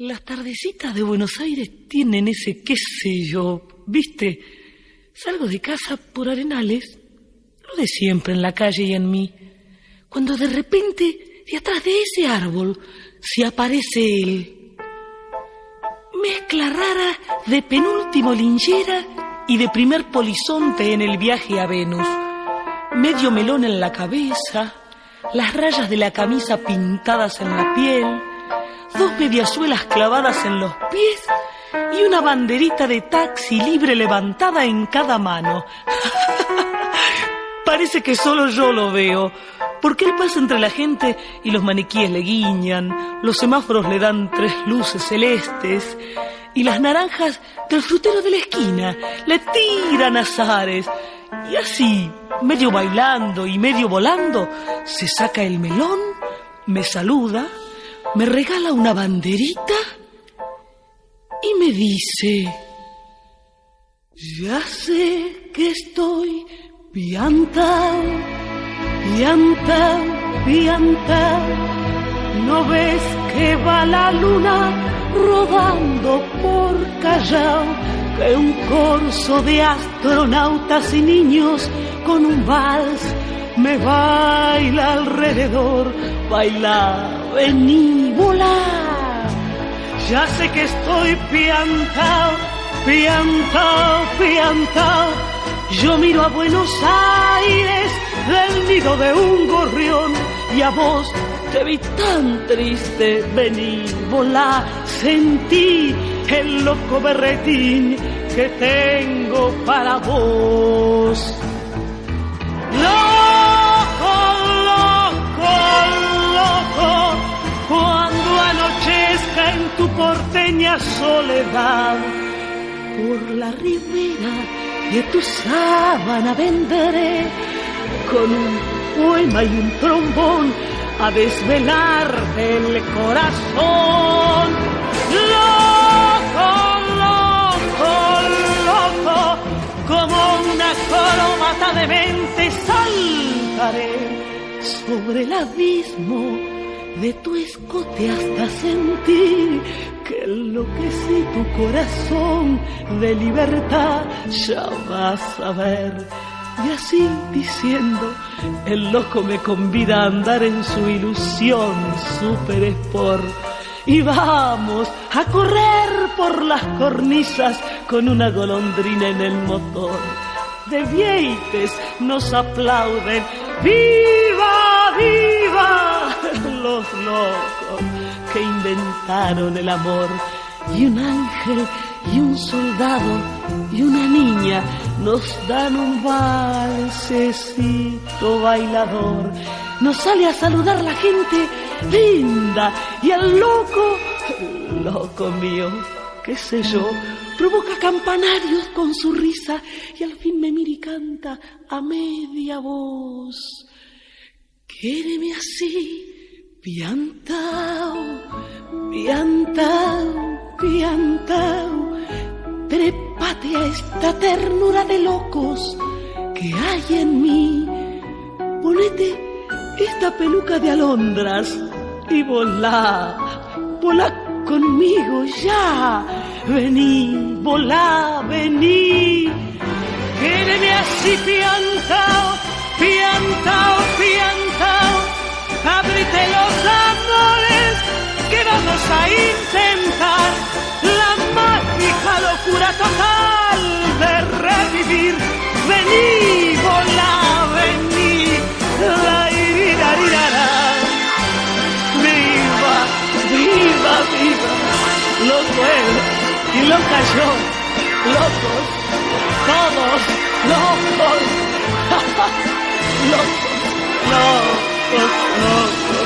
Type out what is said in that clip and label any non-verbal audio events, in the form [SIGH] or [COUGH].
Las tardecitas de Buenos Aires tienen ese qué sé yo, ¿viste? Salgo de casa por arenales, lo de siempre en la calle y en mí, cuando de repente, de atrás de ese árbol, se aparece él. Mezcla rara de penúltimo linchera y de primer polizonte en el viaje a Venus. Medio melón en la cabeza, las rayas de la camisa pintadas en la piel, dos mediasuelas clavadas en los pies y una banderita de taxi libre levantada en cada mano. [LAUGHS] Parece que solo yo lo veo, porque él pasa entre la gente y los maniquíes le guiñan, los semáforos le dan tres luces celestes y las naranjas del frutero de la esquina le tiran azares. Y así, medio bailando y medio volando, se saca el melón, me saluda, me regala una banderita y me dice, ya sé que estoy piantao, piantao, piantao, no ves que va la luna rodando por Callao, que un corso de astronautas y niños con un vals me baila alrededor, baila vení, volar. Ya sé que estoy piantao, piantao, piantao. Yo miro a Buenos Aires del nido de un gorrión y a vos te vi tan triste, vení, sentí el loco berretín que tengo para vos. Soledad, por la ribera de tu sábana vendré con un poema y un trombón a desvelarte el corazón. Loco, loco, loco, como una coromata de mente saltaré sobre el abismo de tu escote hasta sentir que enloquecí tu corazón de libertad, ya vas a ver. Y así diciendo, el loco me convida a andar en su ilusión super sport. Y vamos a correr por las cornisas con una golondrina en el motor. De vieites nos aplauden, ¡viva, que inventaron el amor. Y un ángel y un soldado y una niña nos dan un valsecito bailador. Nos sale a saludar la gente linda y el loco, loco mío, qué sé yo, provoca campanarios con su risa y al fin me mira y canta a media voz. Quéreme así, piantao, piantao, piantao trépate a esta ternura de locos que hay en mí. Ponete esta peluca de alondras y volá, volá conmigo ya. Vení, volá, vení. A intentar la mágica locura total de revivir. Vení, volá, vení, la iririrarira. Viva, viva, viva, loco él y loca yo, locos, todos locos, [LAUGHS] locos, locos, locos.